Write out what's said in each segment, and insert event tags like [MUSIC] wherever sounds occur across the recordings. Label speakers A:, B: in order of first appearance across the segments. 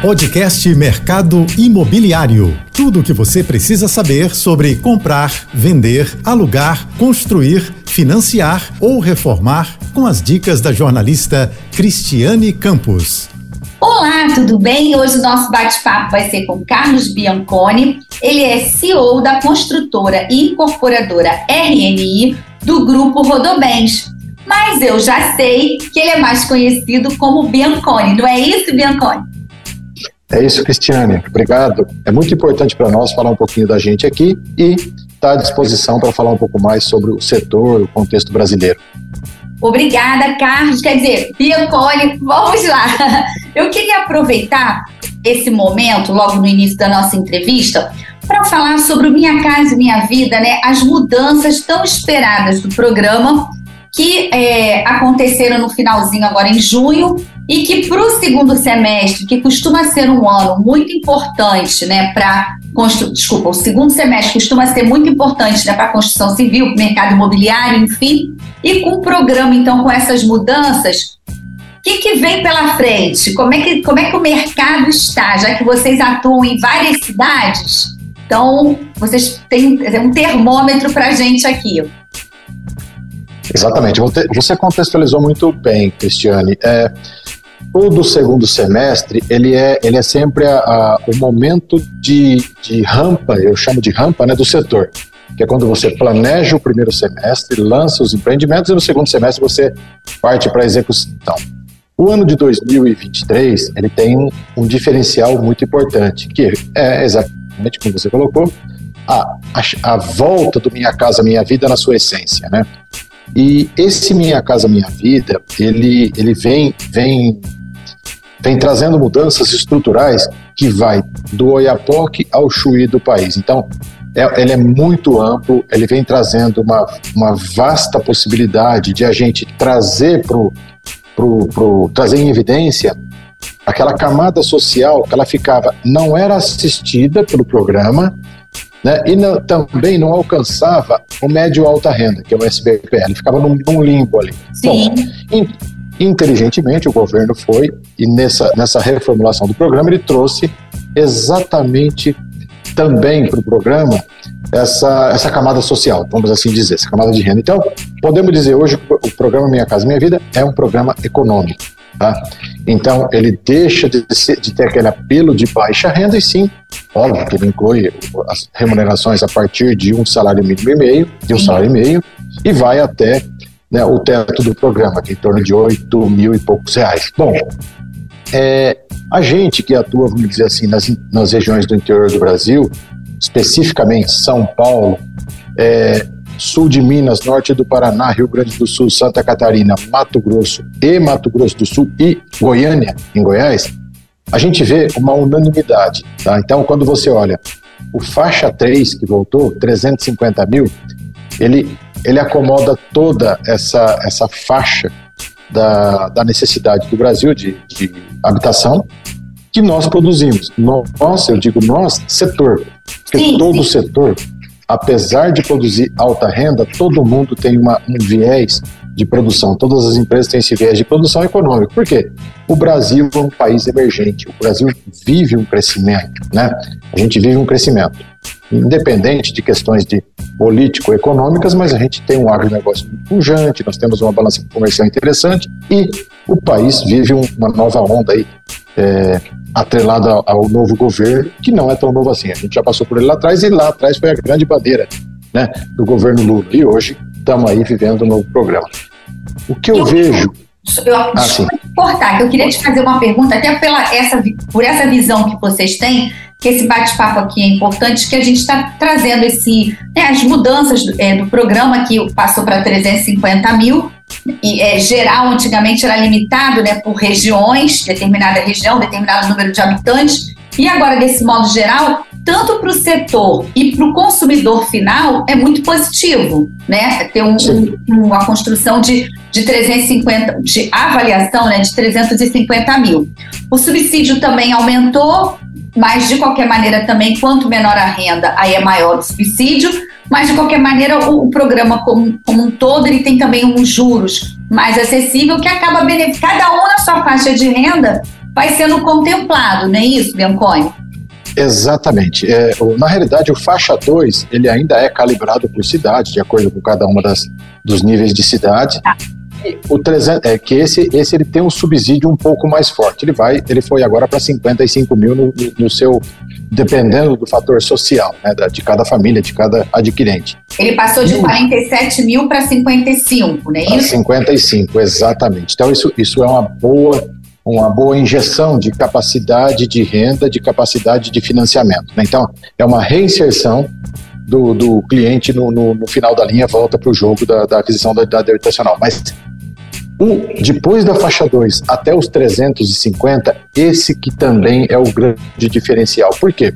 A: Podcast Mercado Imobiliário. Tudo o que você precisa saber sobre comprar, vender, alugar, construir, financiar ou reformar com as dicas da jornalista Cristiane Campos.
B: Olá, tudo bem? Hoje o nosso bate-papo vai ser com Carlos Bianconi. Ele é CEO da construtora e incorporadora RNI do grupo Rodobens. Mas eu já sei que ele é mais conhecido como Bianconi, não é isso, Bianconi?
C: É isso, Cristiane. Obrigado. É muito importante para nós falar um pouquinho da gente aqui e tá à disposição para falar um pouco mais sobre o setor, o contexto brasileiro.
B: Obrigada, Carlos. Quer dizer, Bianconi, vamos lá. Eu queria aproveitar esse momento, logo no início da nossa entrevista, para falar sobre o Minha Casa e Minha Vida, né? As mudanças tão esperadas do programa que é, aconteceram no finalzinho agora em junho e que para o segundo semestre, que costuma ser um ano muito importante, né, para desculpa, o segundo semestre costuma ser muito importante né, para a construção civil, mercado imobiliário, enfim, e com o programa então com essas mudanças, o que, que vem pela frente? Como é que como é que o mercado está, já que vocês atuam em várias cidades? Então, vocês têm um termômetro para a gente aqui.
C: Exatamente. Você contextualizou muito bem, Cristiane. É, todo segundo semestre ele é, ele é sempre a, a, o momento de, de rampa, eu chamo de rampa, né, do setor. Que é quando você planeja o primeiro semestre, lança os empreendimentos e no segundo semestre você parte para a execução. O ano de 2023 ele tem um, um diferencial muito importante, que é exatamente como você colocou, a, a, a volta do Minha Casa Minha Vida na sua essência, né? E esse Minha Casa Minha Vida, ele, ele vem, vem, vem trazendo mudanças estruturais que vai do Oiapoque ao Chuí do país. Então, é, ele é muito amplo, ele vem trazendo uma, uma vasta possibilidade de a gente trazer pro, pro, trazer em evidência aquela camada social que ela ficava, não era assistida pelo programa, né? E não, também não alcançava o médio alta renda, que é o SBPL, ficava num, num limbo ali.
B: Sim.
C: Bom, in, inteligentemente o governo foi e nessa, nessa reformulação do programa ele trouxe exatamente também para o programa essa, essa camada social, vamos assim dizer, essa camada de renda. Então, podemos dizer hoje o programa Minha Casa Minha Vida é um programa econômico. Tá? Então, ele deixa de, ser, de, ter aquele apelo de baixa renda e sim, óbvio que ele inclui as remunerações a partir de um salário mínimo e meio, de um salário e meio, e vai até né, o teto do programa, que é em torno de 8 mil e poucos reais. Bom, é, a gente que atua, vamos dizer assim, nas, nas regiões do interior do Brasil, especificamente São Paulo, é, sul de Minas, norte do Paraná, Rio Grande do Sul, Santa Catarina, Mato Grosso e Mato Grosso do Sul e Goiânia, em Goiás, a gente vê uma unanimidade. Tá? Então, quando você olha o faixa 3 que voltou, 350 mil, ele, ele acomoda toda essa, essa faixa da, da necessidade do Brasil de, de habitação que nós produzimos. Nós, eu digo nós, setor, porque sim, todo sim. setor apesar de produzir alta renda, todo mundo tem uma, um viés de produção. Todas as empresas têm esse viés de produção econômico. Por quê? O Brasil é um país emergente. O Brasil vive um crescimento, né? A gente vive um crescimento. Independente de questões de político-econômicas, mas a gente tem um agronegócio pujante, nós temos uma balança comercial interessante e o país vive uma nova onda aí é, atrelada ao novo governo, que não é tão novo assim. A gente já passou por ele lá atrás e lá atrás foi a grande bandeira né, do governo Lula. E hoje estamos aí vivendo um novo programa. O que eu, eu vejo.
B: Eu, ah, cortar, eu queria te fazer uma pergunta, até pela essa, por essa visão que vocês têm, que esse bate-papo aqui é importante, que a gente está trazendo esse, né, as mudanças do, é, do programa que passou para 350 mil, e, é, geral antigamente era limitado né, por regiões, determinada região, determinado número de habitantes, e agora, desse modo geral, tanto para o setor e para o consumidor final, é muito positivo, né? Ter um, um, uma construção de, de 350, de avaliação né, de 350 mil. O subsídio também aumentou, mas de qualquer maneira também, quanto menor a renda, aí é maior o subsídio, mas de qualquer maneira o, o programa como, como, um todo ele tem também uns juros mais acessível que acaba beneficiando cada um na sua faixa de renda vai sendo contemplado, não é isso, Bianconi?
C: Exatamente. É, na realidade, o faixa 2 ele ainda é calibrado por cidade, de acordo com cada uma das, dos níveis de cidade. Ah. O 300, é que esse, esse ele tem um subsídio um pouco mais forte. Ele vai, ele foi agora para 55 mil no, no, seu, dependendo do fator social, né, de cada família, de cada adquirente.
B: Ele passou de 47 mil para 55, não é isso?
C: 55, exatamente. Então isso, isso é uma boa uma boa injeção de capacidade de renda, de capacidade de financiamento. Né? Então, é uma reinserção do, do cliente no, no, no, final da linha, volta para o jogo da, da, aquisição da idade habitacional. Mas depois da faixa 2 até os 350, esse que também é o grande diferencial. Por quê?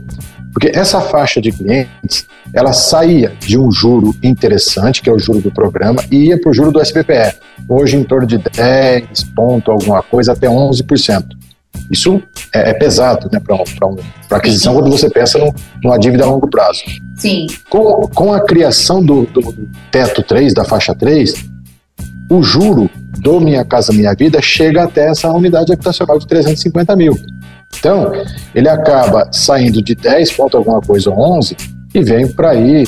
C: Porque essa faixa de clientes, ela saía de um juro interessante, que é o juro do programa, e ia para o juro do SBPE. Hoje em torno de 10 ponto alguma coisa até 11%. Isso é, é pesado né, para um, aquisição quando você pensa num, numa dívida a longo prazo.
B: Sim.
C: Com, com a criação do, do teto 3, da faixa 3, o juro do Minha Casa Minha Vida chega até essa unidade habitacional de 350 mil. Então, ele acaba saindo de 10 ponto alguma coisa, 11, e vem para aí,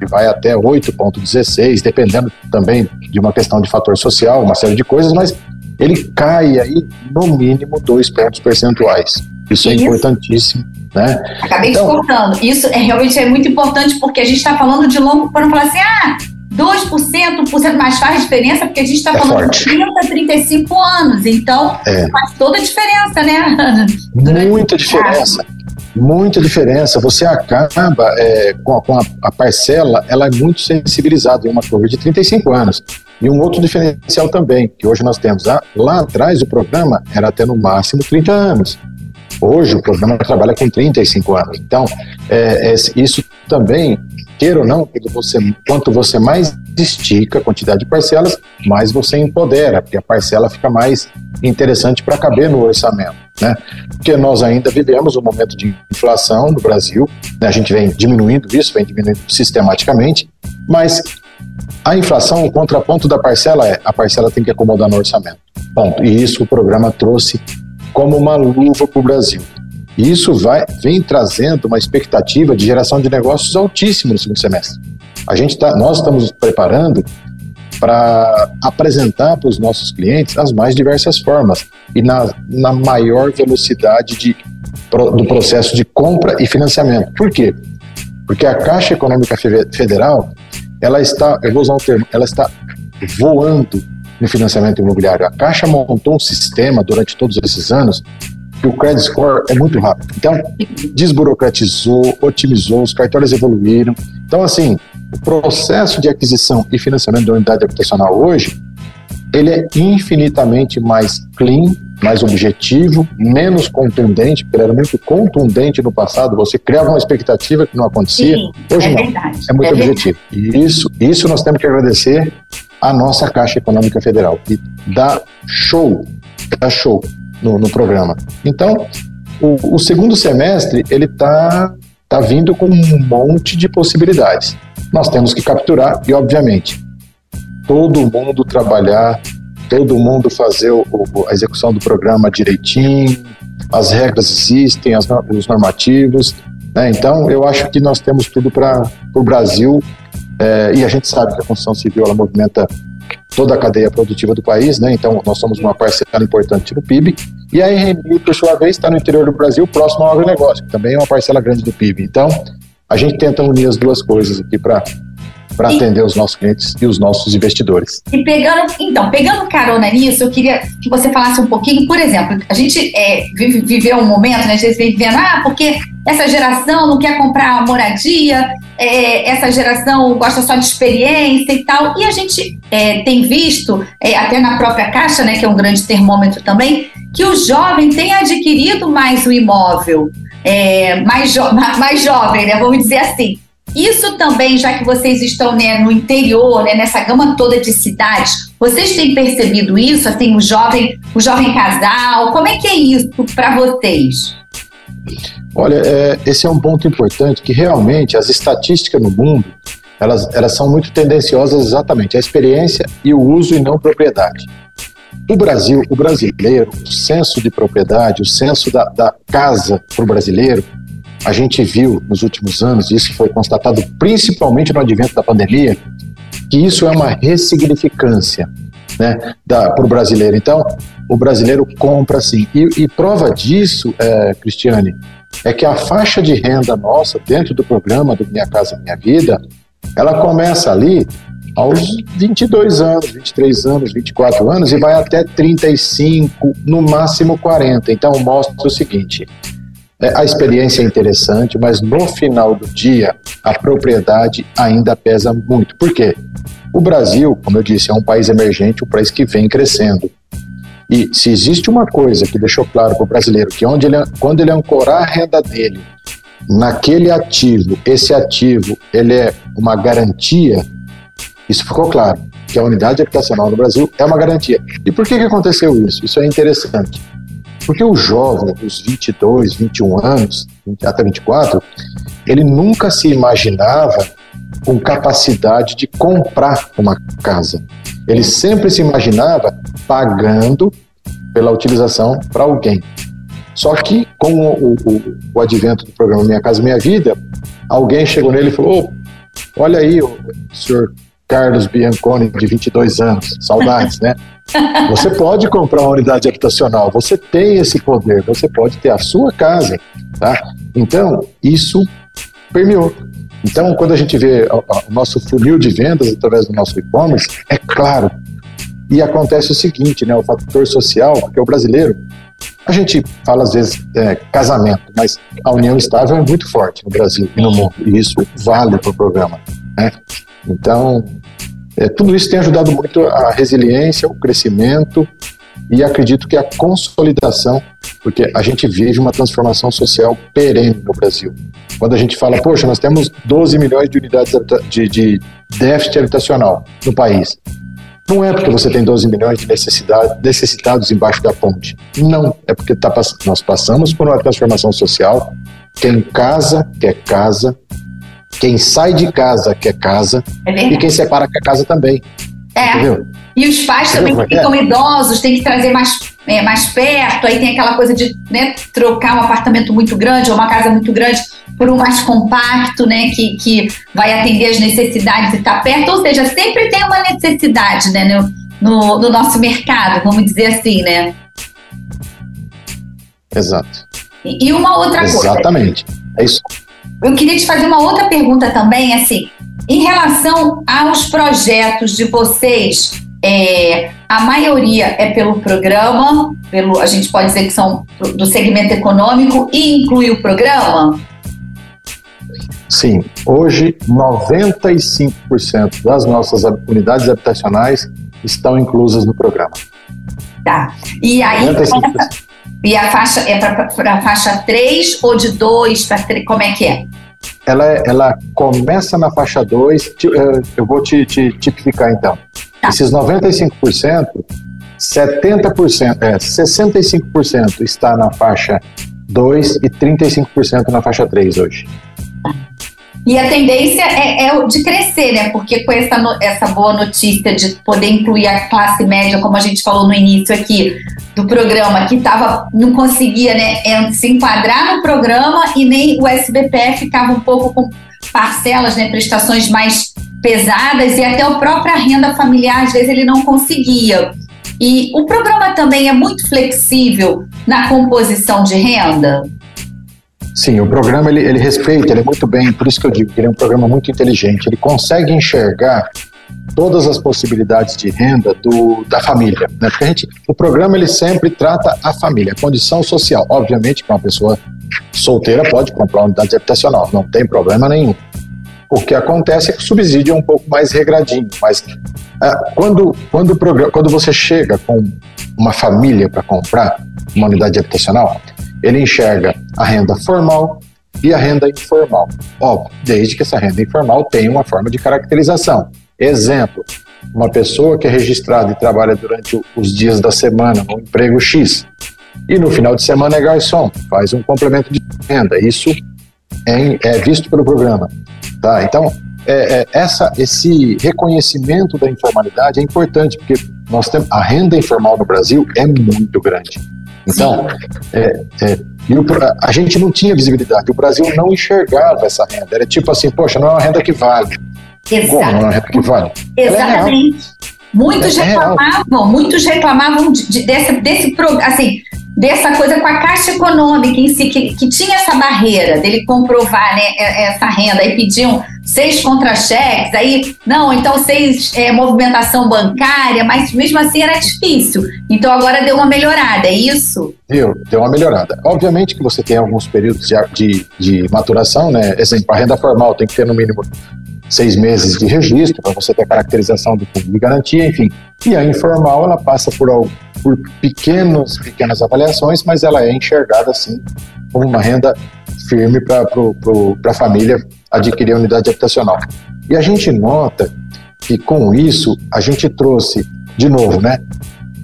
C: e vai até 8,16, dependendo também de uma questão de fator social, uma série de coisas, mas ele cai aí no mínimo dois pontos percentuais. Isso, é importantíssimo. Né?
B: Acabei então, te cortando. Isso é, realmente é muito importante porque a gente está falando de longo para não falar assim, ah, 2%, 1% mais faz diferença, porque a gente está é falando forte. de 30, 35 anos. Então, é. faz toda a diferença, né?
C: Muita diferença. Muita diferença. Você acaba é, com, a, com a, parcela, ela é muito sensibilizada em uma curva de 35 anos. E um outro diferencial também, que hoje nós temos. Ah, lá atrás o programa era até no máximo 30 anos. Hoje o programa trabalha com 35 anos. Então, é, é, isso também queira ou não, você, quanto você mais estica a quantidade de parcelas, mais você empodera, porque a parcela fica mais interessante para caber no orçamento. Né? Porque nós ainda vivemos um momento de inflação no Brasil, né? a gente vem diminuindo isso, vem diminuindo sistematicamente, mas a inflação, o contraponto da parcela é a parcela tem que acomodar no orçamento. Ponto. E isso o programa trouxe como uma luva para o Brasil. E isso vai, vem trazendo uma expectativa de geração de negócios altíssimo no segundo semestre. A gente tá, nós estamos preparando para apresentar para os nossos clientes as mais diversas formas e na, na maior velocidade de, do processo de compra e financiamento. Por quê? Porque a Caixa Econômica Federal, ela está, eu vou usar um termo, ela está voando no financiamento imobiliário. A Caixa montou um sistema durante todos esses anos o credit score é muito rápido. Então, desburocratizou, otimizou, os cartórios evoluíram. Então, assim, o processo de aquisição e financiamento da unidade habitacional hoje, ele é infinitamente mais clean, mais objetivo, menos contundente, porque era muito contundente no passado, você criava uma expectativa que não acontecia. Sim, hoje é não, verdade, é muito é objetivo. E isso, isso nós temos que agradecer à nossa Caixa Econômica Federal, que dá show, dá show no, no programa. Então, o, o, segundo semestre ele está tá vindo com um monte de possibilidades. Nós temos que capturar e, obviamente, todo mundo trabalhar, todo mundo fazer o, a execução do programa direitinho, as regras existem, as, os normativos. Né? Então, eu acho que nós temos tudo para o Brasil é, e a gente sabe que a construção civil ela movimenta toda a cadeia produtiva do país, né? Então, nós somos uma parcela importante no PIB. E a RMI, por sua vez, está no interior do Brasil, próximo ao agronegócio, que também é uma parcela grande do PIB. Então, a gente tenta unir as duas coisas aqui para para atender os nossos clientes e os nossos investidores.
B: E pegando, então, pegando carona nisso, eu queria que você falasse um pouquinho, por exemplo, a gente é, vive, viveu um momento, né, a gente vem vivendo, ah, porque essa geração não quer comprar moradia, é, essa geração gosta só de experiência e tal, e a gente é, tem visto, é, até na própria Caixa, né, que é um grande termômetro também, que o jovem tem adquirido mais o imóvel, é, mais, jo [LAUGHS] mais jovem, né, vamos dizer assim. Isso também, já que vocês estão né, no interior, né, nessa gama toda de cidades, vocês têm percebido isso, assim, o jovem, o jovem casal? Como é que é isso para vocês?
C: Olha, é, esse é um ponto importante que realmente as estatísticas no mundo elas, elas são muito tendenciosas exatamente à experiência e o uso e não propriedade. O Brasil, o brasileiro, o senso de propriedade, o senso da, da casa para o brasileiro, a gente viu nos últimos anos, isso foi constatado principalmente no advento da pandemia, que isso é uma ressignificância né, para o brasileiro. Então, o brasileiro compra sim. E, e prova disso, é, Cristiane, é que a faixa de renda nossa, dentro do programa do Minha Casa Minha Vida, ela começa ali aos 22 anos, 23 anos, 24 anos e vai até 35, no máximo 40. Então, mostra o seguinte: é, a experiência é interessante, mas no final do dia, a propriedade ainda pesa muito. Por quê? O Brasil, como eu disse, é um país emergente, um país que vem crescendo. E se existe uma coisa que deixou claro para o brasileiro, que onde ele, quando ele ancorar a renda dele naquele ativo, esse ativo ele é uma garantia, isso ficou claro, que a unidade habitacional no Brasil é uma garantia. E por que, que aconteceu isso? Isso é interessante. Porque o jovem, dos 22, 21 anos, até 24, ele nunca se imaginava com capacidade de comprar uma casa. Ele sempre se imaginava pagando pela utilização para alguém. Só que, com o, o, o, advento do programa Minha Casa Minha Vida, alguém chegou nele e falou: oh, Olha aí, senhor Carlos Bianconi, de 22 anos, saudades, né? Você pode comprar uma unidade habitacional, você tem esse poder, você pode ter a sua casa, tá? Então, isso permeou. Então, quando a gente vê o nosso funil de vendas através do nosso e-commerce, é claro. E acontece o seguinte, né, o fator social, porque o brasileiro, a gente fala às vezes é, casamento, mas a união estável é muito forte no Brasil e no mundo, e isso vale para o programa. Né? Então, é, tudo isso tem ajudado muito a resiliência, o crescimento e acredito que a consolidação, porque a gente vive uma transformação social perene no Brasil. Quando a gente fala, poxa, nós temos 12 milhões de unidades de, de déficit habitacional no país. Não é porque você tem 12 milhões de necessitados embaixo da ponte. Não, é porque tá, nós passamos por uma transformação social. Quem casa quer casa, quem sai de casa quer casa, é e quem separa quer casa também.
B: É. Entendeu? E os pais também que ficam idosos, tem que trazer mais, é, mais perto, aí tem aquela coisa de né, trocar um apartamento muito grande ou uma casa muito grande por um mais compacto, né, que, que vai atender as necessidades e estar tá perto. Ou seja, sempre tem uma necessidade né, no, no, no nosso mercado, vamos dizer assim, né?
C: Exato.
B: E, e uma outra
C: Exatamente.
B: coisa.
C: Exatamente. É isso.
B: Eu queria te fazer uma outra pergunta também, assim, em relação aos projetos de vocês, é, a maioria é pelo programa, pelo, a gente pode dizer que são do segmento econômico e inclui o programa?
C: Sim, hoje 95% das nossas unidades habitacionais estão inclusas no programa.
B: Tá. E aí, e a faixa é para a faixa 3 ou de 2 para 3? Como é que é?
C: Ela, ela começa na faixa 2, eh, eu vou te, te tipificar então. Tá. Esses 95%, 70%, é, 65% está na faixa 2 e 35% na faixa 3 hoje.
B: E a tendência é, é, de crescer, né? Porque com essa, essa boa notícia de poder incluir a classe média, como a gente falou no início aqui do programa, que tava, não conseguia né, se enquadrar no programa e nem o SBPF ficava um pouco com parcelas, né, prestações mais pesadas e até a própria renda familiar, às vezes, ele não conseguia. E o programa também é muito flexível na composição de renda?
C: Sim, o programa ele, ele respeita, ele é muito bem, por isso que eu digo que ele é um programa muito inteligente. Ele consegue enxergar todas as possibilidades de renda do, da família, né? Porque a gente, o programa ele sempre trata a família, a condição social. Obviamente que uma pessoa solteira pode comprar uma unidade habitacional, não tem problema nenhum. O que acontece é que o subsídio é um pouco mais regradinho, mas é, quando, quando, o programa, quando você chega com uma família para comprar uma unidade habitacional, ele enxerga a renda formal e a renda informal. Óbvio, desde que essa renda informal tenha uma forma de caracterização. Exemplo, uma pessoa que é registrada e trabalha durante os dias da semana no emprego X e no final de semana é garçom, faz um complemento de renda. Isso é, é visto pelo programa. Tá? Então, é, é, essa, esse reconhecimento da informalidade é importante, porque nós temos a renda informal no Brasil é muito grande. Então, é, é, e o, a gente não tinha visibilidade. O Brasil não enxergava essa renda. Era tipo assim, poxa, não é uma renda que vale.
B: Exato.
C: Como não é uma renda que vale?
B: É Exatamente. Muitos é reclamavam, muitos reclamavam de, de, desse, desse assim, dessa coisa com a Caixa Econômica em si, que, que tinha essa barreira dele comprovar né, essa renda, aí pediam seis contra-cheques, aí, não, então seis é, movimentação bancária, mas mesmo assim era difícil. Então agora deu uma melhorada, é isso?
C: Deu, deu uma melhorada. Obviamente que você tem alguns períodos de, de, de maturação, né? Exemplo, a renda formal tem que ter no mínimo seis meses de registro para você ter a caracterização do fundo de garantia, enfim. E a informal, ela passa por, por pequenos, pequenas avaliações, mas ela é enxergada, assim, como uma renda firme para a família adquirir a unidade habitacional. E a gente nota que com isso a gente trouxe, de novo, né,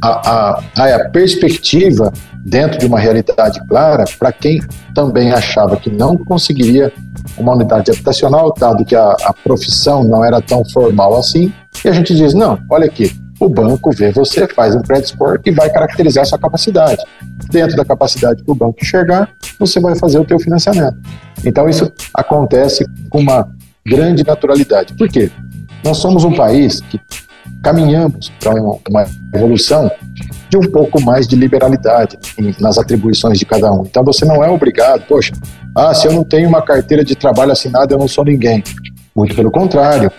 C: a, a, a perspectiva dentro de uma realidade clara para quem também achava que não conseguiria uma unidade habitacional, dado que a, a profissão não era tão formal assim, e a gente diz, não, olha aqui, o banco vê você, faz um credit score e vai caracterizar a sua capacidade. Dentro da capacidade que o banco enxergar, você vai fazer o teu financiamento. Então isso acontece com uma grande naturalidade. Por quê? Nós somos um país que caminhamos para uma evolução de um pouco mais de liberalidade nas atribuições de cada um. Então você não é obrigado, poxa, ah, se eu não tenho uma carteira de trabalho assinada, eu não sou ninguém. Muito pelo contrário,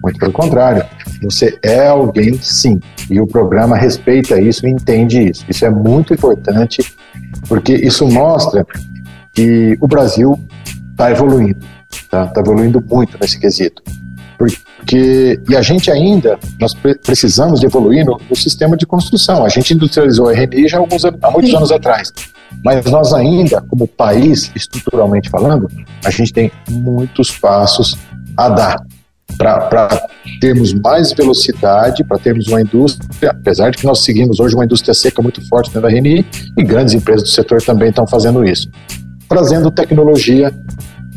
C: muito pelo contrário. Você é alguém sim. E o programa respeita isso e entende isso. Isso é muito importante, porque isso mostra que o Brasil está evoluindo. Está tá evoluindo muito nesse quesito. Porque, e a gente ainda, nós precisamos de evoluir no, no sistema de construção. A gente industrializou a RNI já há, alguns, há muitos Sim. anos atrás. Mas nós ainda, como país, estruturalmente falando, a gente tem muitos passos a dar para termos mais velocidade, para termos uma indústria, apesar de que nós seguimos hoje uma indústria seca muito forte dentro da RNI, e grandes empresas do setor também estão fazendo isso, trazendo tecnologia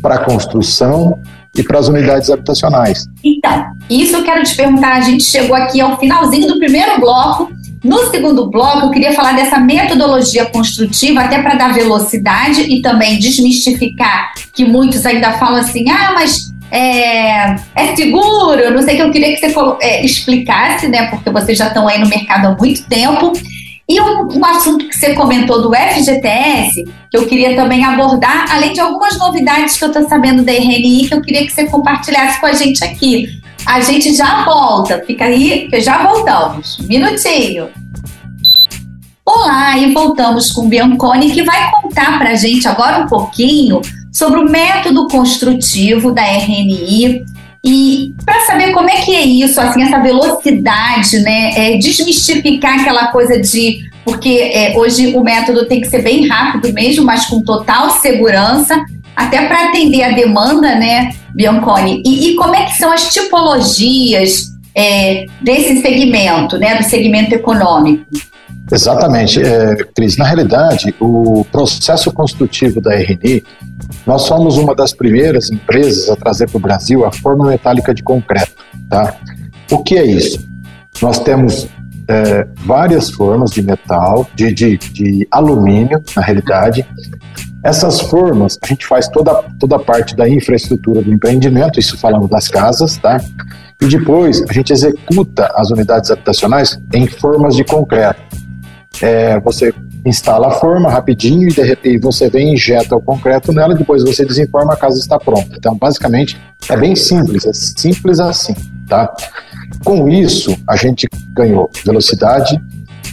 C: para a construção e para as unidades habitacionais.
B: Então, isso eu quero te perguntar. A gente chegou aqui ao finalzinho do primeiro bloco. No segundo bloco, eu queria falar dessa metodologia construtiva, até para dar velocidade e também desmistificar que muitos ainda falam assim: ah, mas é, é seguro? Não sei que eu queria que você é, explicasse, né? Porque vocês já estão aí no mercado há muito tempo. E um, um, assunto que você comentou do FGTS, que eu queria também abordar, além de algumas novidades que eu estou sabendo da RNI, que eu queria que você compartilhasse com a gente aqui. A gente já volta, fica aí, que já voltamos. Minutinho. Olá, e voltamos com Bianconi, que vai contar para a gente agora um pouquinho sobre o método construtivo da RNI e para saber como é que é isso, assim, essa velocidade, né? É, desmistificar aquela coisa de. Porque é, hoje o método tem que ser bem rápido mesmo, mas com total segurança, até para atender a demanda, né, Bianconi? E, e, como é que são as tipologias é, desse segmento, né, do segmento econômico?
C: Exatamente, é, Cris. Na realidade, o processo construtivo da RNI, nós somos uma das primeiras empresas a trazer para o Brasil a forma metálica de concreto. Tá? O que é isso? Nós temos é, várias formas de metal, de, de, de alumínio, na realidade. Essas formas, a gente faz toda, toda a parte da infraestrutura do empreendimento, isso falando das casas, tá? E depois a gente executa as unidades habitacionais em formas de concreto. É, você instala a forma rapidinho e, de você vem injeta o concreto nela, depois você desinforma, a casa está pronta. Então, basicamente, é bem simples, é simples assim, tá? Com isso, a gente ganhou velocidade,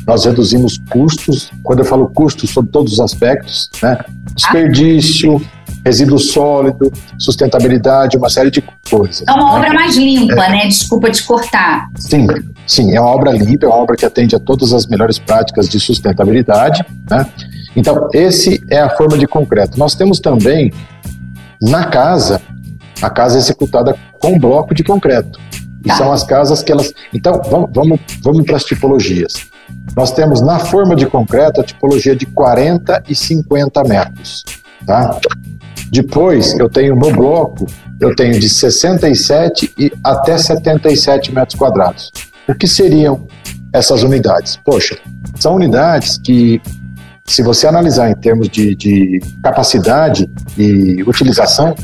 C: nós reduzimos custos. Quando eu falo custos, sobre todos os aspectos, né? Desperdício, resíduo sólido, sustentabilidade, uma série de coisas.
B: É uma né? obra mais limpa, é. né? Desculpa te cortar.
C: Sim, sim, é uma obra limpa, é uma obra que atende a todas as melhores práticas de sustentabilidade, né? Então, esse é a forma de concreto. Nós temos também na casa, a casa é executada com bloco de concreto. Tá. são as casas que elas. Então, vamos, vamos, vamos para as tipologias. Nós temos na forma de concreto a tipologia de 40 e 50 metros. Tá? Depois, eu tenho no bloco, eu tenho de 67 e até 77 metros quadrados. O que seriam essas unidades? Poxa, são unidades que, se você analisar em termos de, de capacidade e utilização,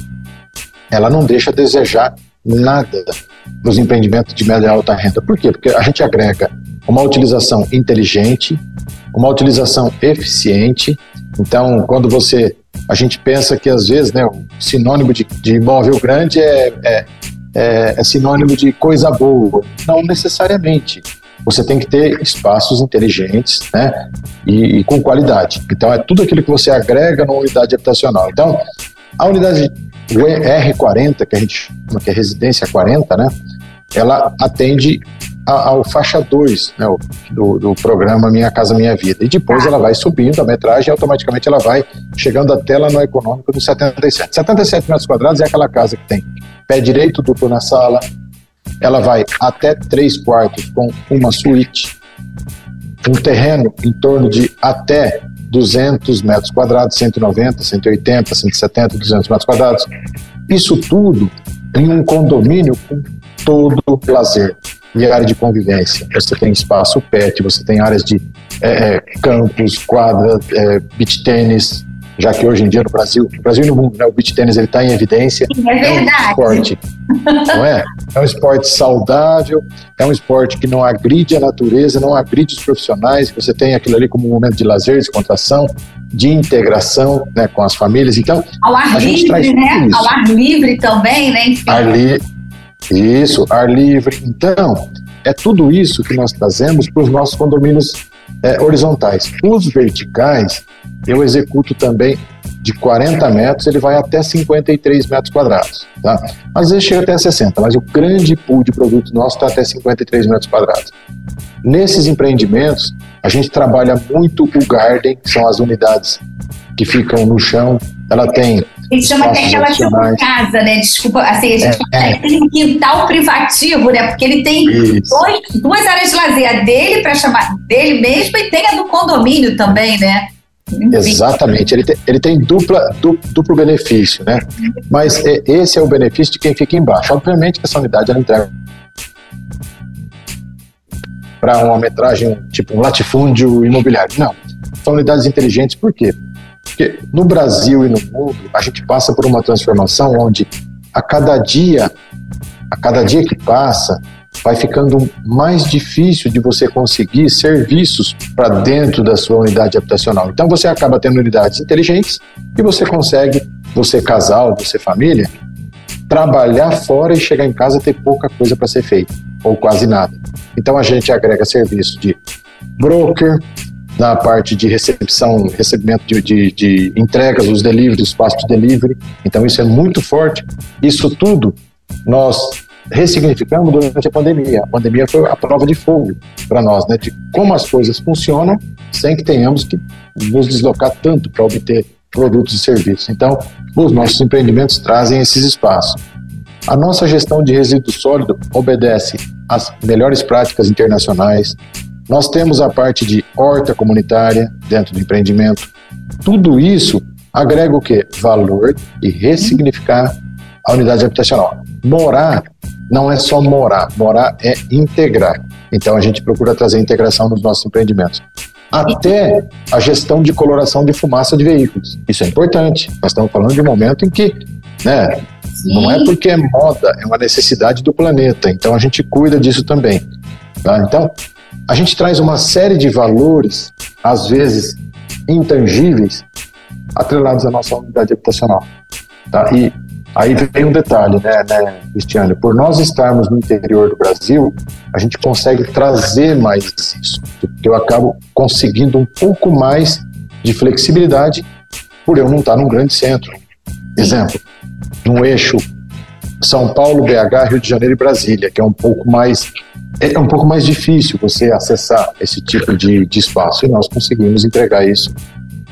C: ela não deixa a desejar nada nos empreendimentos de média e alta renda. Por quê? Porque a gente agrega uma utilização inteligente, uma utilização eficiente. Então, quando você. A gente pensa que às vezes né, o sinônimo de, de imóvel grande é, é, é, é sinônimo de coisa boa. Não necessariamente. Você tem que ter espaços inteligentes né, e, e com qualidade. Então, é tudo aquilo que você agrega numa unidade habitacional. Então, a unidade R40, que a gente chama que é residência 40, né? Ela atende ao faixa 2 né, do, do, programa Minha Casa Minha Vida. E depois ela vai subindo a metragem e automaticamente ela vai chegando até lá no econômico do 77. 77 metros quadrados é aquela casa que tem pé direito duplo na sala, ela vai até três quartos com uma suíte, um terreno em torno de até 200 metros quadrados, 190, 180, 170, 200 metros quadrados. Isso tudo em um condomínio com todo o lazer e área de convivência. Você tem espaço pet, você tem áreas de é, é campos, quadra, é, beach tênis, já que hoje em dia no Brasil, no Brasil e no mundo, né, o beach tênis está em evidência.
B: É verdade. É um
C: esporte, não é? É um esporte saudável, é um esporte que não agride a natureza, não agride os profissionais. Você tem aquilo ali como um momento de lazer, descontração, de integração, né, com as famílias. Então,
B: ao ar livre, né? Ao ar livre também, né? Enfim.
C: Ar li... Isso, ar livre. Então, é tudo isso que nós trazemos para os nossos condomínios é, horizontais. Os verticais, eu executo também de 40 metros, ele vai até 53 metros quadrados. Tá? Às vezes chega até 60, mas o grande pool de produto nosso está até 53 metros quadrados. Nesses empreendimentos, a gente trabalha muito o garden, que são as unidades que ficam no chão. Ela tem.
B: Gente chama até aquela tipo casa, né? Desculpa, assim, a gente é, é. tem um quintal privativo, né? Porque ele tem dois, duas áreas de lazer, a dele para chamar dele mesmo e tem a do condomínio também, né?
C: Exatamente, ele tem, ele tem dupla, du, duplo benefício, né? Mas é, esse é o benefício de quem fica embaixo. Obviamente que essa unidade ela entrega para uma metragem tipo um latifúndio imobiliário. Não, são unidades inteligentes, por quê? Porque no Brasil e no mundo, a gente passa por uma transformação onde a cada dia, a cada dia que passa, vai ficando mais difícil de você conseguir serviços para dentro da sua unidade habitacional. Então você acaba tendo unidades inteligentes e você consegue, você casal, você família, trabalhar fora e chegar em casa ter pouca coisa para ser feita, ou quase nada. Então a gente agrega serviço de broker, na parte de recepção, recebimento de, de, de entregas, os deliveries, o espaço de delivery. Então isso é muito forte. Isso tudo nós ressignificamos durante a pandemia. A pandemia foi a prova de fogo para nós, né, de como as coisas funcionam sem que tenhamos que nos deslocar tanto para obter produtos e serviços. Então, os nossos empreendimentos trazem esses espaços. A nossa gestão de resíduo sólido obedece às melhores práticas internacionais, nós temos a parte de horta comunitária dentro do empreendimento. Tudo isso agrega o quê? Valor e ressignificar a unidade habitacional. Morar não é só morar, morar é integrar. Então a gente procura trazer integração nos nossos empreendimentos. Até a gestão de coloração de fumaça de veículos. Isso é importante. Nós estamos falando de um momento em que, né, não é porque é moda, é uma necessidade do planeta. Então a gente cuida disso também. Tá? Então, a gente traz uma série de valores, às vezes intangíveis, atrelados à nossa unidade habitacional. Tá? E aí vem um detalhe, né, né, Cristiano? Por nós estarmos no interior do Brasil, a gente consegue trazer mais isso, porque eu acabo conseguindo um pouco mais de flexibilidade por eu não estar num grande centro. Exemplo, num eixo São Paulo, BH, Rio de Janeiro e Brasília, que é um pouco mais é um pouco mais difícil você acessar esse tipo de, de espaço e nós conseguimos entregar isso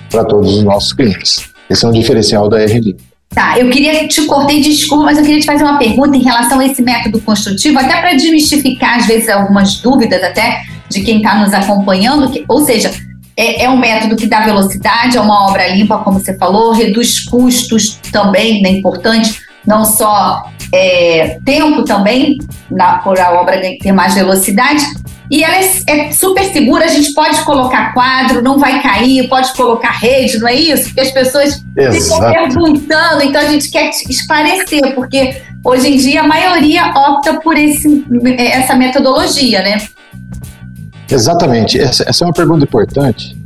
C: para todos os nossos clientes. Esse é um diferencial da RD.
B: Tá, eu queria te cortei desculpa, mas eu queria te fazer uma pergunta em relação a esse método construtivo, até para desmistificar às vezes algumas dúvidas até de quem está nos acompanhando, que, ou seja, é, é, um método que dá velocidade, é uma obra limpa, como você falou, reduz custos também, né, importante, não só é, tempo também, na, por a obra ter mais velocidade. E ela é, é, super segura, a gente pode colocar quadro, não vai cair, pode colocar rede, não é isso? Porque as pessoas Exato. ficam perguntando, então a gente quer esclarecer, porque hoje em dia a maioria opta por esse, essa metodologia, né?
C: Exatamente. Essa, essa é uma pergunta importante,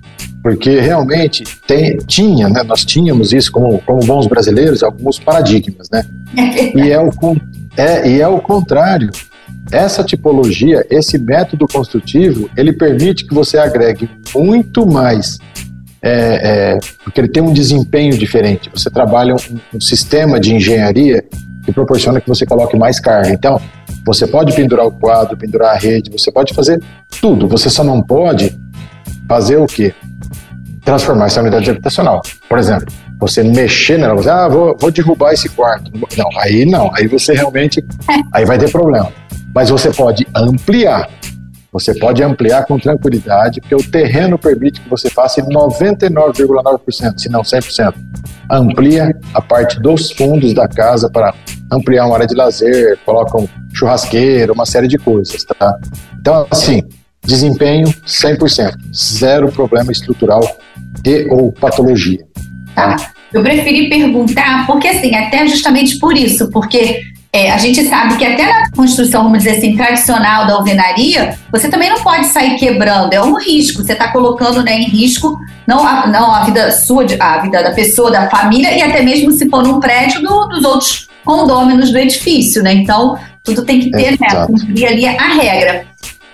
C: porque realmente tem, tinha, né, nós tínhamos isso como, como bons brasileiros, alguns paradigmas, né? e, é o, é, e é o contrário. Essa tipologia, esse método construtivo, ele permite que você agregue muito mais, é, é, porque ele tem um desempenho diferente. Você trabalha um, um sistema de engenharia que proporciona que você coloque mais carga. Então, você pode pendurar o quadro, pendurar a rede, você pode fazer tudo. Você só não pode fazer o quê? Transformar essa unidade habitacional. Por exemplo, você mexer nela, você, ah, vou, vou derrubar esse quarto. Não, aí não, aí você realmente, [LAUGHS] aí vai ter problema. Mas você pode ampliar. Você pode ampliar com tranquilidade, porque o terreno permite que você faça 99,9%, se não 100%. Amplia a parte dos fundos da casa para ampliar uma área de lazer, coloca um churrasqueiro, uma série de coisas, tá? Então, assim, desempenho 100%, zero problema estrutural e ou patologia.
B: Tá. Eu preferi perguntar, porque assim, até justamente por isso, porque é, a gente sabe que até na construção, vamos dizer assim, tradicional da alvenaria, você também não pode sair quebrando, é um risco, você está colocando né, em risco não a, não a vida sua, a vida da pessoa, da família e até mesmo se for num prédio do, dos outros condôminos do edifício, né? Então, tudo tem que ter, é, né, cumprir ali a regra.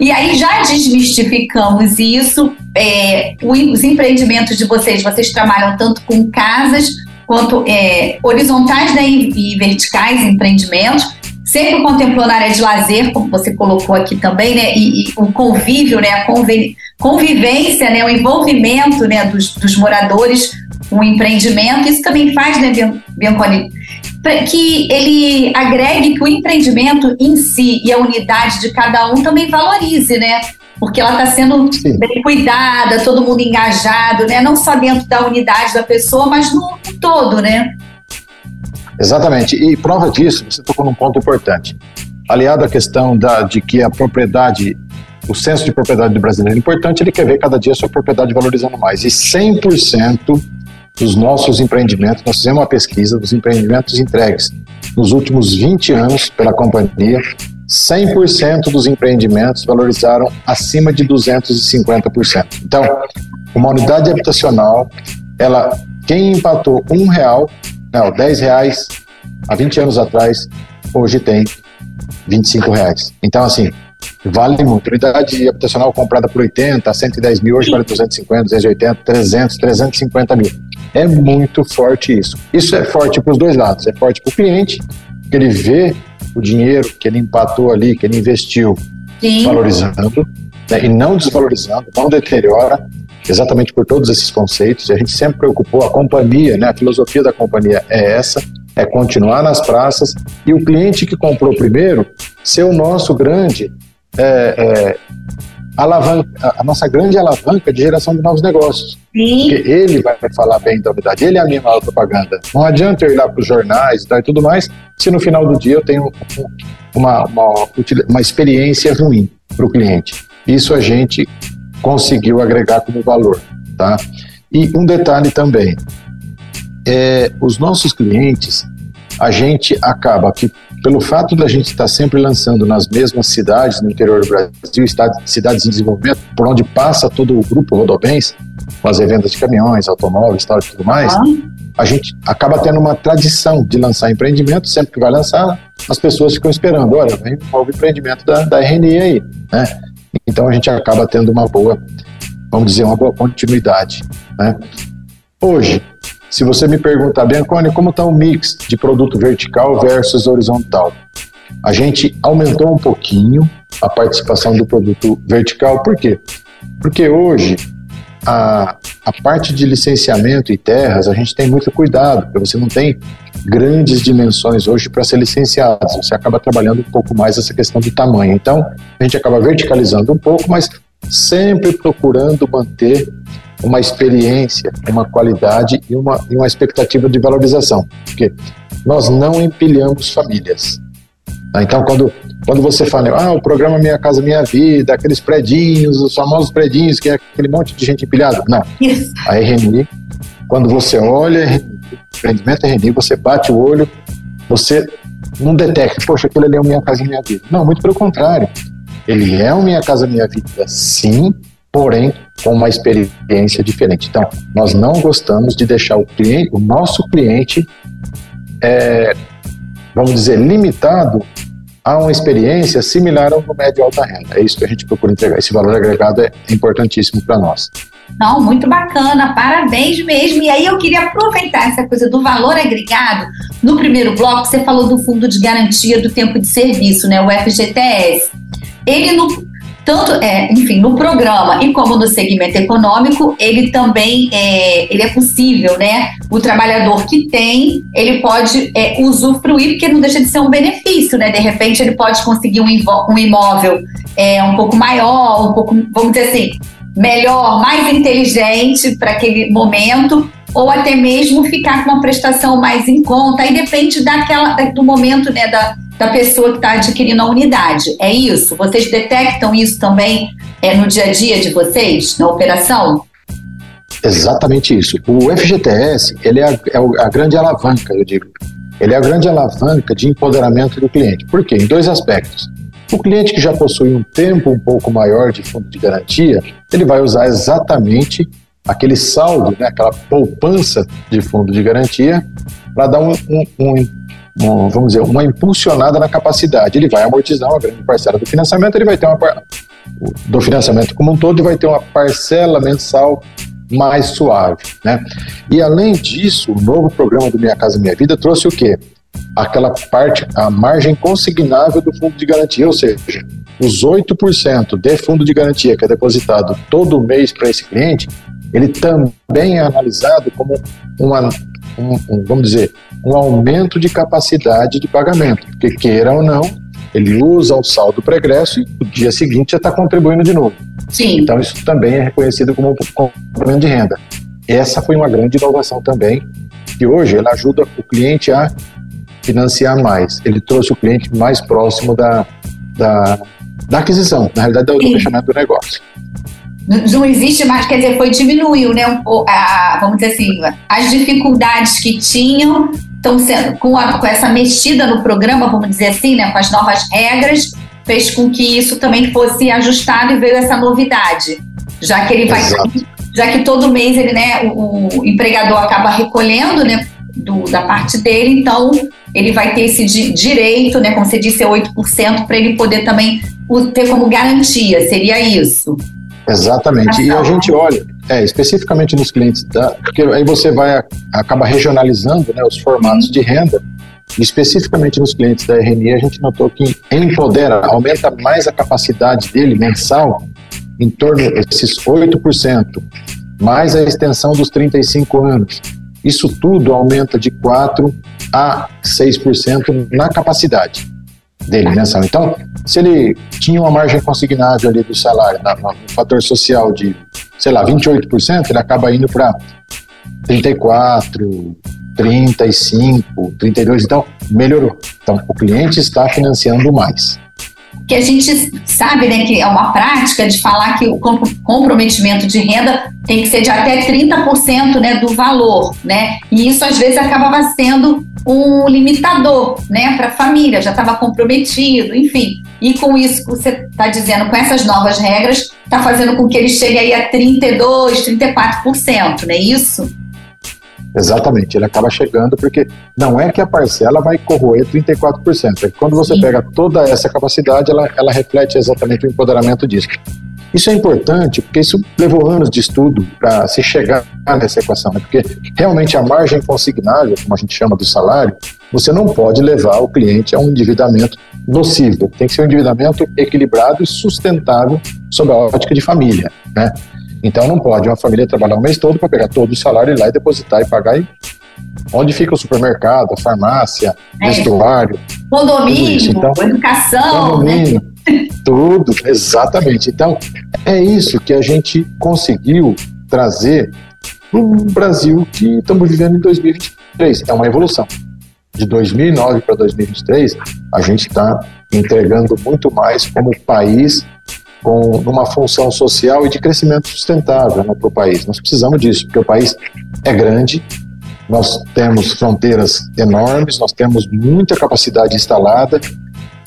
B: E aí já desmistificamos isso, é, os empreendimentos de vocês, vocês trabalham tanto com casas quanto é, horizontais né, e, verticais empreendimentos, sempre contemplou na área de lazer, como você colocou aqui também, né, e, e o convívio, né, a convivência, né, o envolvimento né, dos, dos moradores o empreendimento, isso também faz, né, Bianconi, que ele agregue que o empreendimento em si e a unidade de cada um também valorize, né? porque ela está sendo Sim. bem cuidada, todo mundo engajado, né? Não só dentro da unidade da pessoa, mas no todo, né?
C: Exatamente. E prova disso, você tocou num ponto importante. Aliado à questão da, de que a propriedade, o senso de propriedade do brasileiro é importante, ele quer ver cada dia a sua propriedade valorizando mais. E 100% dos nossos empreendimentos, nós fizemos uma pesquisa dos empreendimentos entregues nos últimos 20 anos pela companhia, 100% dos empreendimentos valorizaram acima de 250%. Então, uma unidade habitacional, ela, quem empatou um real, não, 10 reais há 20 anos atrás, hoje tem 25 reais. Então, assim, vale muito. Unidade habitacional comprada por 80, 110 mil, hoje vale 250, 280, 300, 350 mil. É muito forte isso. Isso é forte para os dois lados. É forte para o cliente, que ele vê o dinheiro que ele empatou ali, que ele investiu, Sim. valorizando né, e não desvalorizando, não deteriora, exatamente por todos esses conceitos. A gente sempre preocupou a companhia, né, a filosofia da companhia é essa, é continuar nas praças e o cliente que comprou primeiro ser o nosso grande é, é, alavanca, a nossa grande alavanca de geração de novos negócios. Sim. Porque ele vai falar bem da unidade, ele é a minha maior propaganda. Não adianta eu ir lá para os jornais e tudo mais, se no final do dia eu tenho uma, uma, uma experiência ruim para o cliente. Isso a gente conseguiu agregar como valor. Tá? E um detalhe também, é, os nossos clientes, a gente acaba que pelo fato da gente estar sempre lançando nas mesmas cidades no interior do Brasil, cidades em desenvolvimento, por onde passa todo o grupo Rodobens, com as revendas de caminhões, automóveis tal, e tudo mais, a gente acaba tendo uma tradição de lançar empreendimento, sempre que vai lançar, as pessoas ficam esperando, olha, vem um novo empreendimento da, da RNI aí, né? Então a gente acaba tendo uma boa, vamos dizer, uma boa continuidade, né? Hoje, se você me perguntar, Bianconi, como está o mix de produto vertical versus horizontal? A gente aumentou um pouquinho a participação do produto vertical, por quê? Porque hoje a, a parte de licenciamento e terras, a gente tem muito cuidado, porque você não tem grandes dimensões hoje para ser licenciado, você acaba trabalhando um pouco mais essa questão do tamanho. Então, a gente acaba verticalizando um pouco, mas sempre procurando manter uma experiência, uma qualidade e uma, e uma expectativa de valorização. Porque nós não empilhamos famílias. Tá? Então, quando, quando você fala, ah, o programa Minha Casa Minha Vida, aqueles predinhos, os famosos predinhos, que é aquele monte de gente empilhada. Não. A RNI, quando você olha, rendimento RNI, você bate o olho, você não detecta, poxa, aquilo ali é o Minha Casa Minha Vida. Não, muito pelo contrário. Ele é o Minha Casa Minha Vida, sim, porém com uma experiência diferente. Então, nós não gostamos de deixar o cliente, o nosso cliente, é, vamos dizer, limitado a uma experiência similar ao do médio alta renda. É isso que a gente procura entregar. Esse valor agregado é importantíssimo para nós.
B: Não, muito bacana, parabéns mesmo. E aí eu queria aproveitar essa coisa do valor agregado. No primeiro bloco, você falou do Fundo de Garantia do Tempo de Serviço, né, o FGTS. Ele no, tanto, é, enfim, no programa e como no segmento econômico, ele também é, ele é possível, né? O trabalhador que tem, ele pode é, usufruir, porque não deixa de ser um benefício, né? De repente, ele pode conseguir um, um imóvel é, um pouco maior, um pouco, vamos dizer assim, melhor, mais inteligente para aquele momento, ou até mesmo ficar com uma prestação mais em conta. Aí depende daquela, do momento, né? Da, da pessoa que está adquirindo a unidade. É isso? Vocês detectam isso também é, no dia a dia de vocês, na operação?
C: Exatamente isso. O FGTS, ele é a, é a grande alavanca, eu digo. Ele é a grande alavanca de empoderamento do cliente. Por quê? Em dois aspectos. O cliente que já possui um tempo um pouco maior de fundo de garantia, ele vai usar exatamente aquele saldo, né, aquela poupança de fundo de garantia, para dar um, um, um uma, vamos dizer, uma impulsionada na capacidade. Ele vai amortizar uma grande parcela do financiamento, ele vai ter uma do financiamento como um todo e vai ter uma parcela mensal mais suave, né? E além disso, o novo programa do Minha Casa Minha Vida trouxe o quê? Aquela parte, a margem consignável do fundo de garantia, ou seja, os 8% de fundo de garantia que é depositado todo mês para esse cliente, ele também é analisado como uma um, um, vamos dizer, um aumento de capacidade de pagamento, porque queira ou não, ele usa o saldo pregresso e no dia seguinte já está contribuindo de novo.
B: Sim.
C: Então isso também é reconhecido como um complemento de renda. Essa foi uma grande inovação também, que hoje ela ajuda o cliente a financiar mais. Ele trouxe o cliente mais próximo da, da, da aquisição, na realidade do, do fechamento do negócio
B: não existe mais, quer dizer, foi diminuiu, né? A, vamos dizer assim, as dificuldades que tinham estão sendo com, a, com essa mexida no programa, vamos dizer assim, né? Com as novas regras, fez com que isso também fosse ajustado e veio essa novidade, já que ele vai, Exato. já que todo mês ele, né? O, o empregador acaba recolhendo, né? Do, da parte dele, então ele vai ter esse di direito, né? Como você disse, é 8% para ele poder também ter como garantia, seria isso.
C: Exatamente. E a gente olha, é, especificamente nos clientes, da, porque aí você vai acaba regionalizando né, os formatos de renda. Especificamente nos clientes da RNI, a gente notou que empodera, aumenta mais a capacidade dele mensal, em torno desses 8%, mais a extensão dos 35 anos. Isso tudo aumenta de 4 a 6% na capacidade dele mensal. Então, se ele tinha uma margem consignável ali do salário, no fator social de, sei lá, 28%, ele acaba indo para 34, 35, 32, então melhorou. Então, o cliente está financiando mais
B: que a gente sabe né, que é uma prática de falar que o comprometimento de renda tem que ser de até 30% né, do valor, né? E isso às vezes acabava sendo um limitador né, para a família, já estava comprometido, enfim. E com isso que você está dizendo, com essas novas regras, está fazendo com que ele chegue aí a 32%, 34%, não é isso?
C: Exatamente, ele acaba chegando porque não é que a parcela vai corroer 34%, é que quando você Sim. pega toda essa capacidade, ela, ela reflete exatamente o empoderamento disso. Isso é importante porque isso levou anos de estudo para se chegar nessa equação, né? porque realmente a margem consignável, como a gente chama do salário, você não pode levar o cliente a um endividamento nocivo. Tem que ser um endividamento equilibrado e sustentável sob a ótica de família. Né? Então não pode uma família trabalhar o mês todo para pegar todo o salário e ir lá e depositar e pagar. E onde fica o supermercado, a farmácia, é. vestuário.
B: Condomínio, então, educação. Condomínio,
C: né? tudo, exatamente. Então é isso que a gente conseguiu trazer para o Brasil que estamos vivendo em 2023. É uma evolução. de 2009 para 2023, a gente está entregando muito mais como país com uma função social e de crescimento sustentável né, para o país. Nós precisamos disso, porque o país é grande, nós temos fronteiras enormes, nós temos muita capacidade instalada,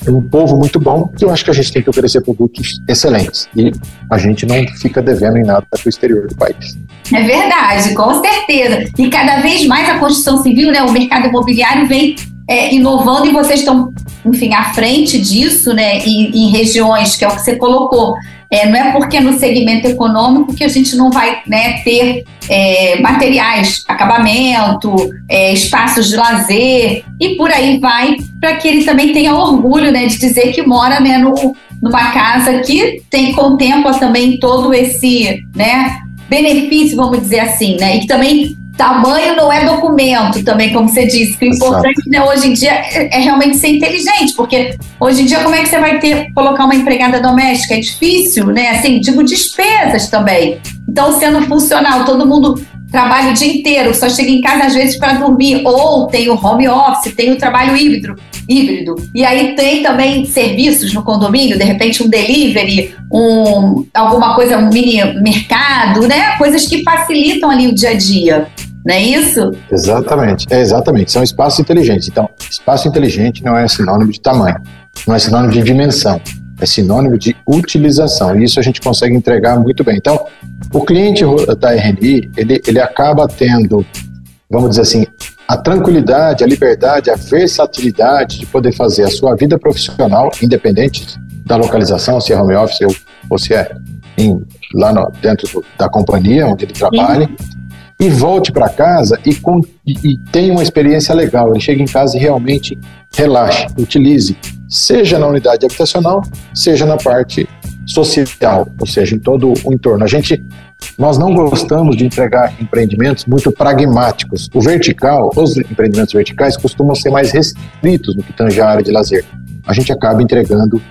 C: um povo muito bom, que eu acho que a gente tem que oferecer produtos excelentes. E a gente não fica devendo em nada para o exterior do país.
B: É verdade, com certeza. E cada vez mais a construção civil, né, o mercado imobiliário vem é, inovando e vocês estão, enfim, à frente disso, né, em, regiões, que é o que você colocou. É, não é porque no segmento econômico que a gente não vai né, ter é, materiais, acabamento, é, espaços de lazer e por aí vai, para que ele também tenha orgulho né, de dizer que mora né, no, numa casa que tem contempla também todo esse né, benefício, vamos dizer assim, né, e também Tamanho não é documento também, como você disse. Que o importante né, hoje em dia é, é, realmente ser inteligente, porque hoje em dia como é que você vai ter colocar uma empregada doméstica? É difícil, né? Assim, digo despesas também. Então, sendo funcional, todo mundo trabalha o dia inteiro, só chega em casa às vezes para dormir, ou tem o home office, tem o trabalho híbrido, híbrido. E aí tem também serviços no condomínio, de repente um delivery, um, alguma coisa, um mini mercado, né? Coisas que facilitam ali o dia a dia. Não é isso?
C: Exatamente, é exatamente. São espaços inteligentes. Então, espaço inteligente não é sinônimo de tamanho, não é sinônimo de dimensão, é sinônimo de utilização. E isso a gente consegue entregar muito bem. Então, o cliente da RNI, ele, ele acaba tendo, vamos dizer assim, a tranquilidade, a liberdade, a versatilidade de poder fazer a sua vida profissional, independente da localização, se é home office ou, ou se é em, lá no, dentro do, da companhia onde ele trabalha. E volte para casa e, e, e tenha uma experiência legal. Ele chega em casa e realmente relaxe, utilize, seja na unidade habitacional, seja na parte social, ou seja, em todo o entorno. A gente, nós não gostamos de entregar empreendimentos muito pragmáticos. O vertical, os empreendimentos verticais costumam ser mais restritos no que tange a área de lazer. A gente acaba entregando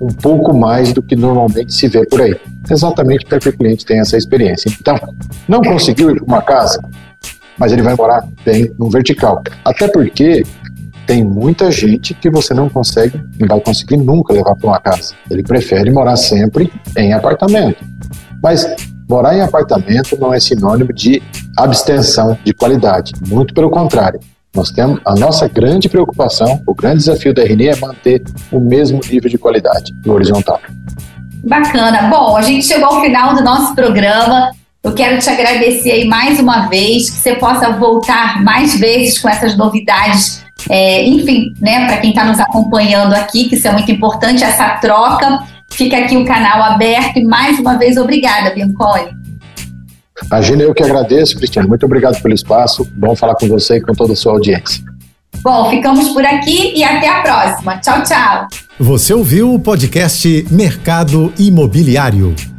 C: um pouco mais do que normalmente se vê por aí. Exatamente para que o cliente tenha essa experiência. Então, não conseguiu ir para uma casa, mas ele vai morar bem no vertical. Até porque tem muita gente que você não consegue, não vai conseguir nunca levar para uma casa. Ele prefere morar sempre em apartamento. Mas morar em apartamento não é sinônimo de abstenção de qualidade. Muito pelo contrário. Nós temos a nossa grande preocupação, o grande desafio da RNE é manter o mesmo nível de qualidade no horizontal.
B: Bacana. Bom, a gente chegou ao final do nosso programa. Eu quero te agradecer aí mais uma vez, que você possa voltar mais vezes com essas novidades. É, enfim, né, para quem está nos acompanhando aqui, que isso é muito importante, essa troca. Fica aqui o canal aberto e mais uma vez obrigada, Bianconi.
C: Imagina, eu que agradeço, Cristiano. Muito obrigado pelo espaço. Bom falar com você e com toda a sua audiência.
B: Bom, ficamos por aqui e até a próxima. Tchau, tchau.
A: Você ouviu o podcast Mercado Imobiliário.